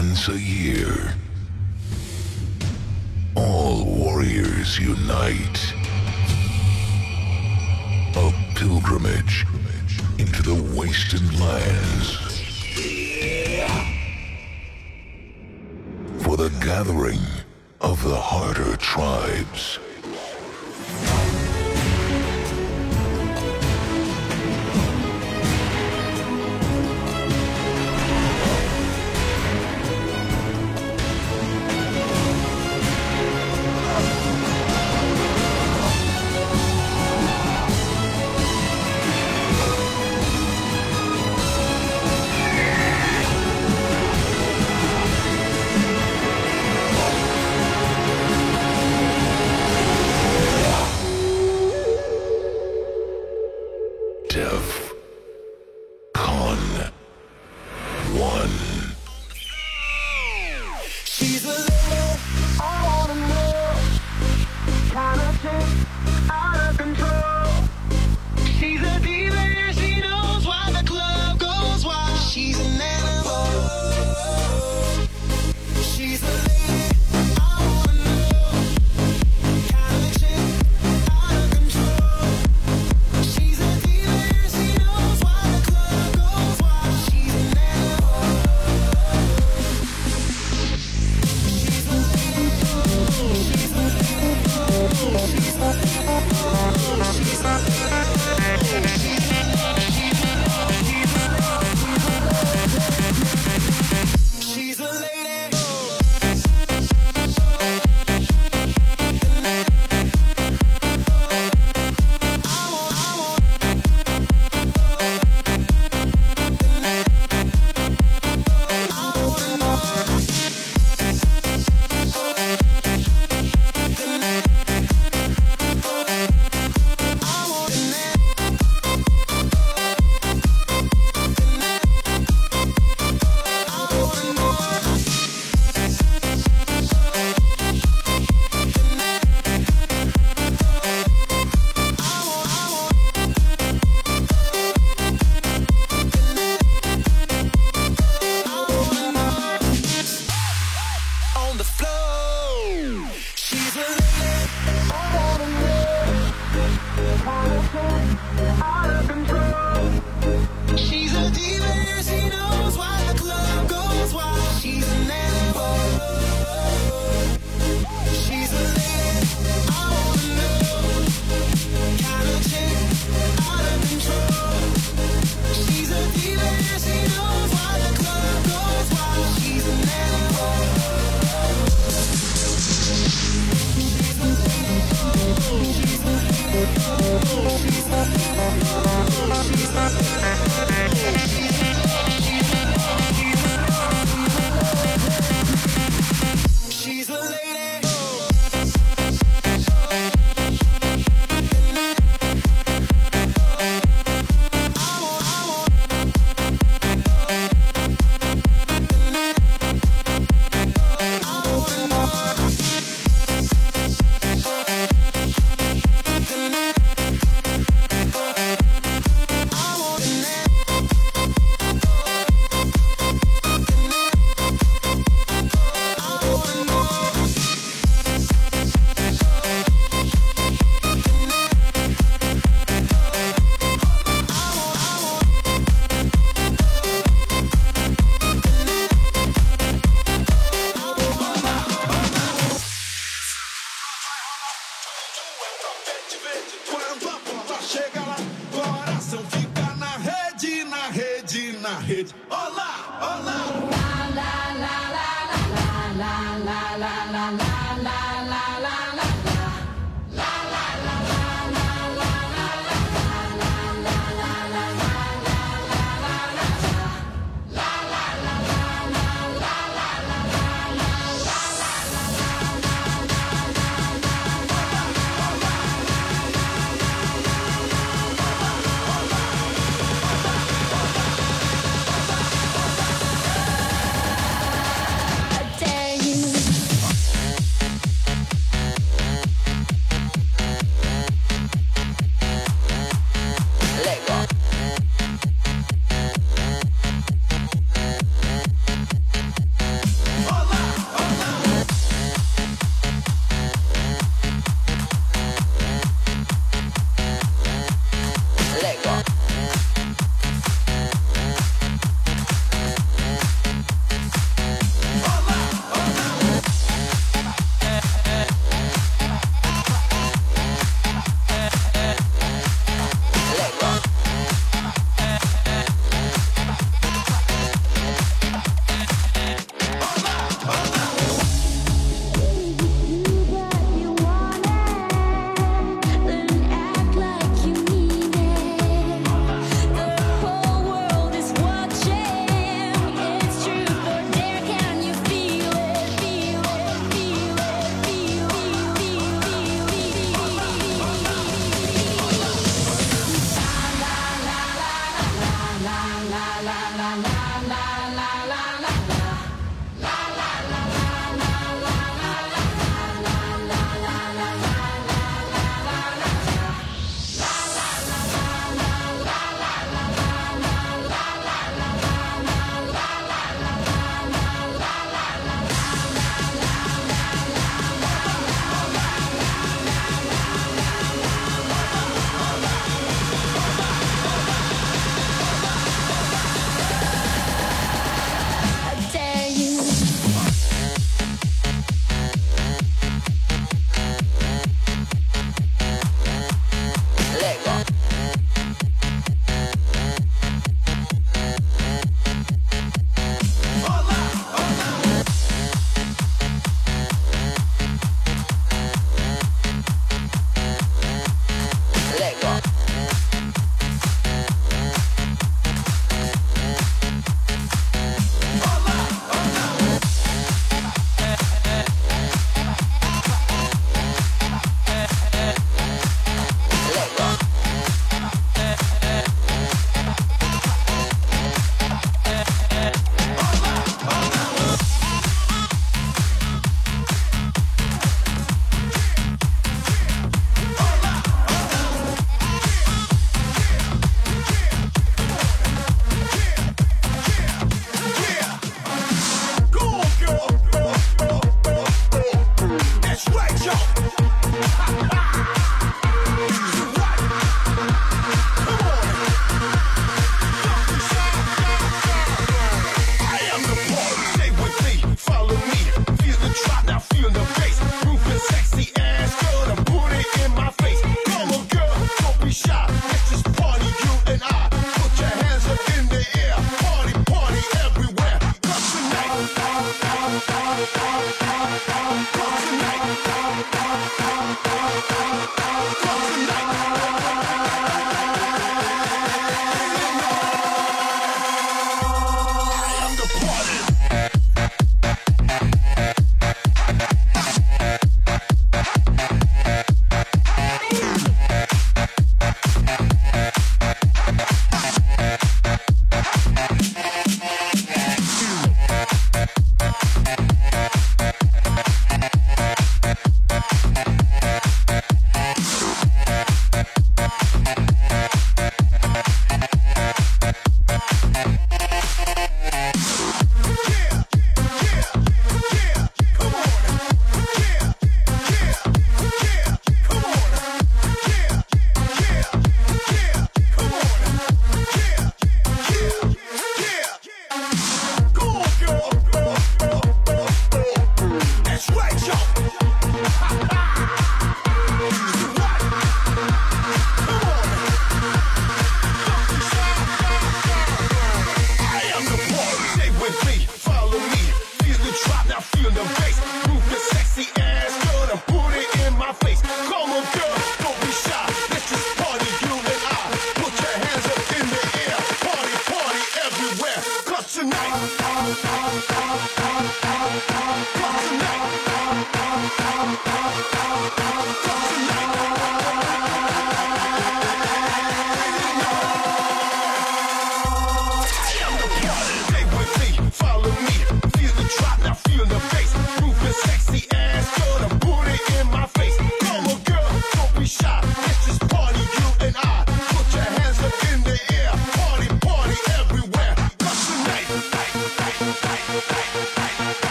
once a year. All warriors unite. A pilgrimage into the wasted lands. For the gathering of the harder tribes.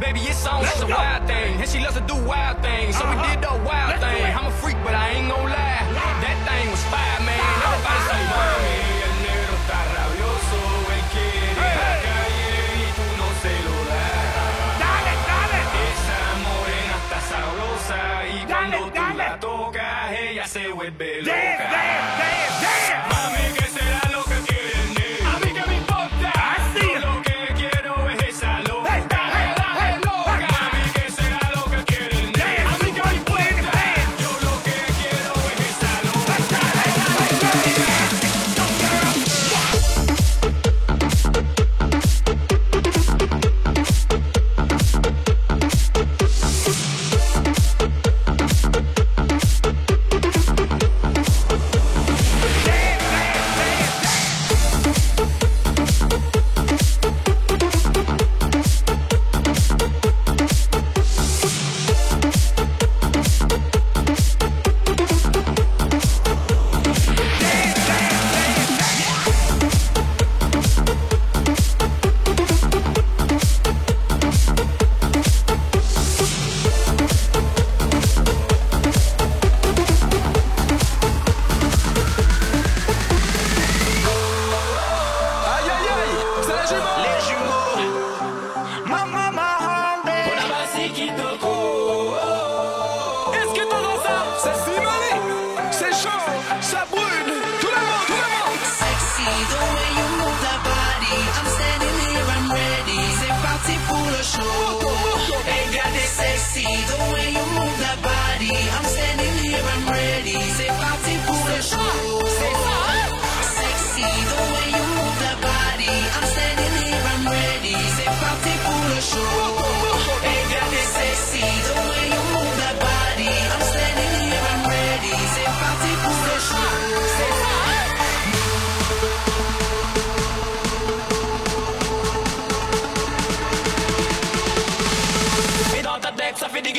Baby, it's on. Let's a wild thing. And she loves to do wild things. So uh -huh. we did the wild Let's thing. I'm a freak, but I ain't gon' lie. Yeah. That thing was fire, man. Uh. Everybody say, el negro está rabioso. Hey. la y tú no se lo. Dale, dale. Esa morena está sabrosa. Y cuando tú la tocas, ella se vuelve loca. Dale, dale, dale.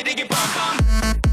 diggy diggy bum, bum.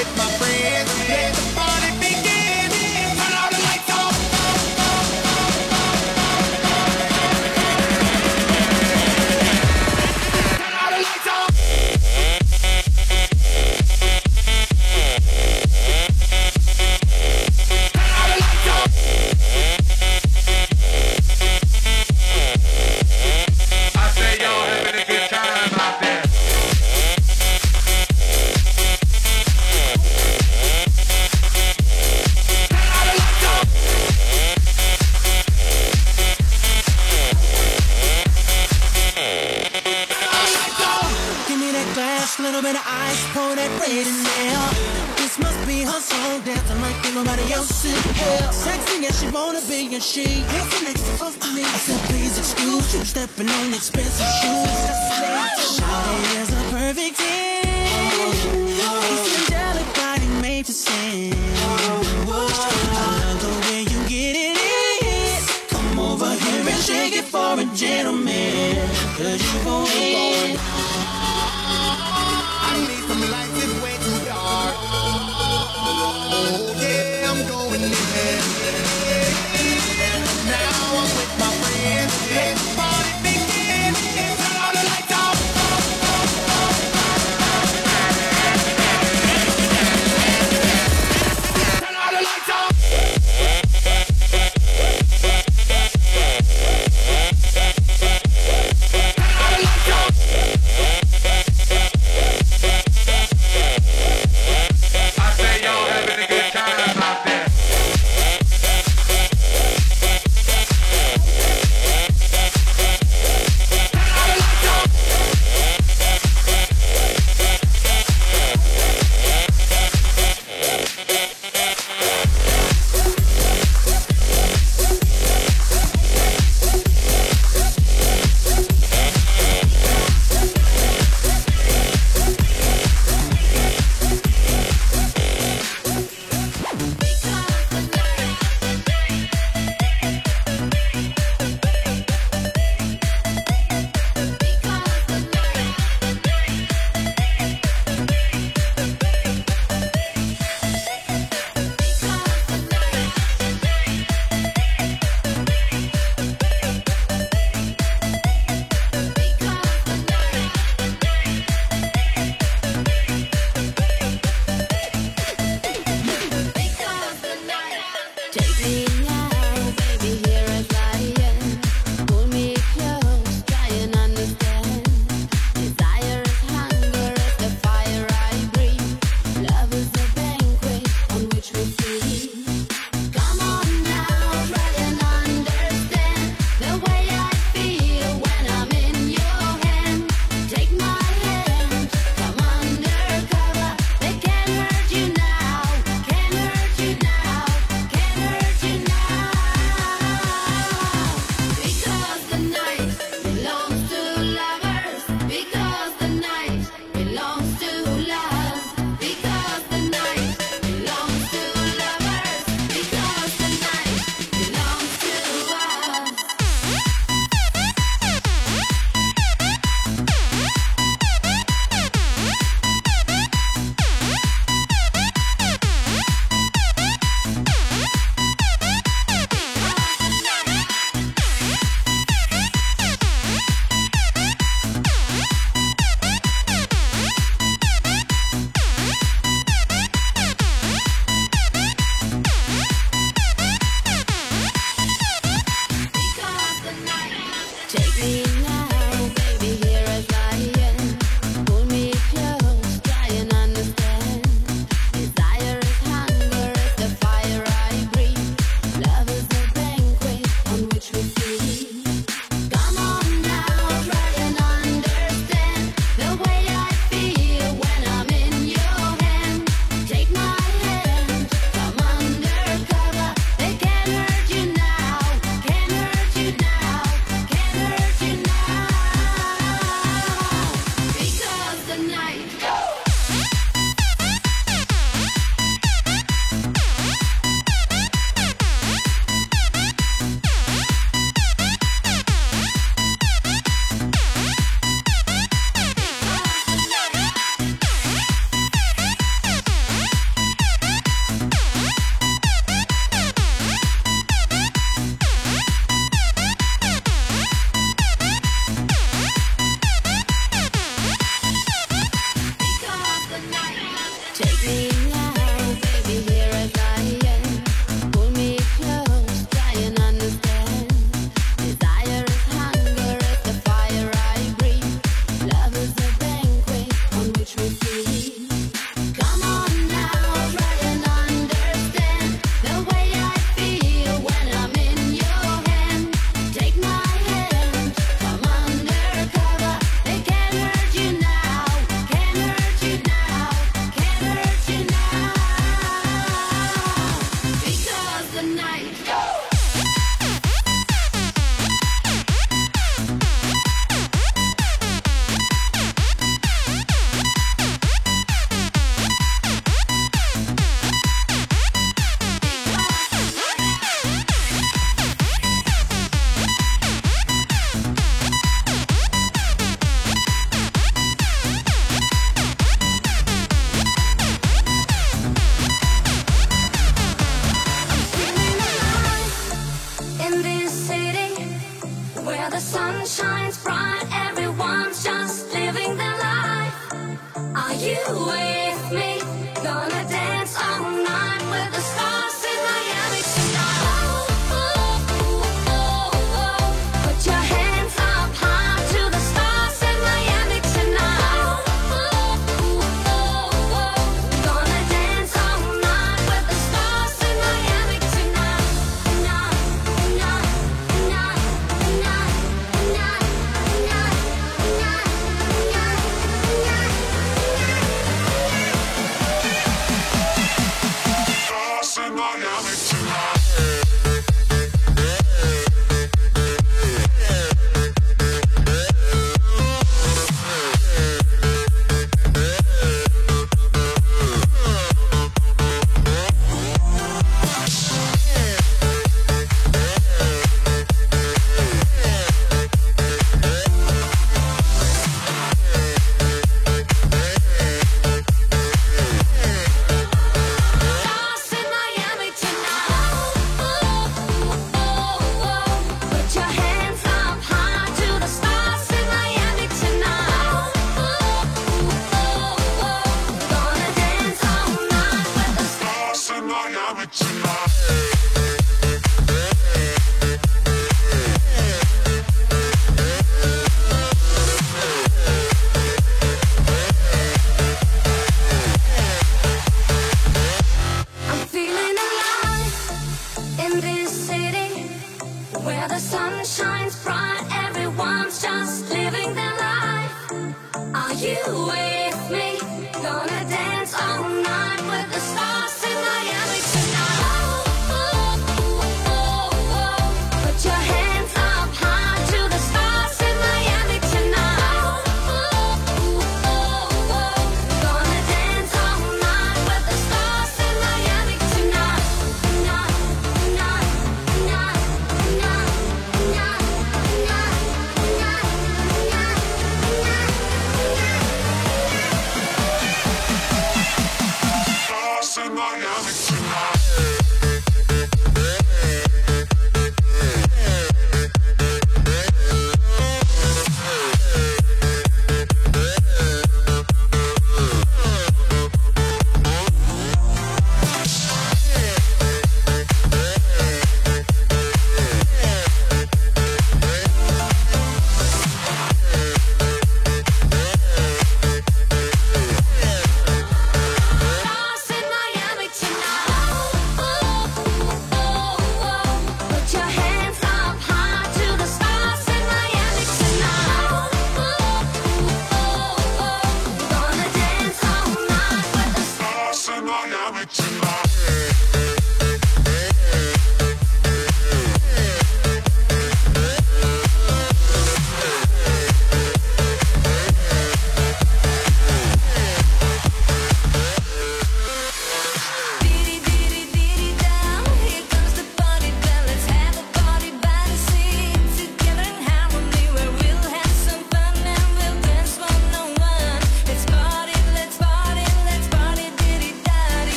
With my friends.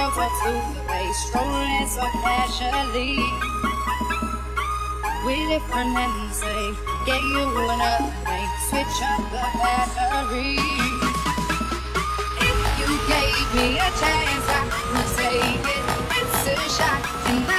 of way strolling so casually. We live for say, get you another thing, switch up the battery. If you gave me a chance, I would take it. It's a shot.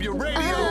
Up your radio.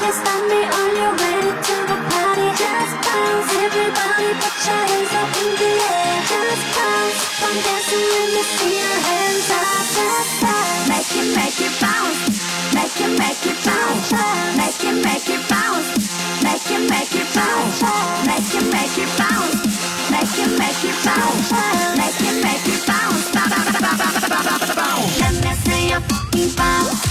Just find me on your way to the party. Just bounce, everybody, put your hands up in the air. Just bounce, I'm dancing, let me see your hands up. Just bounce, make it, make it bounce, make it, make it bounce, make it, make it bounce, make it, make it bounce, make it, make it bounce, make it, make it bounce, make it, make it bounce, bounce, bounce, bounce, bounce, bounce. Let me see your fucking bounce.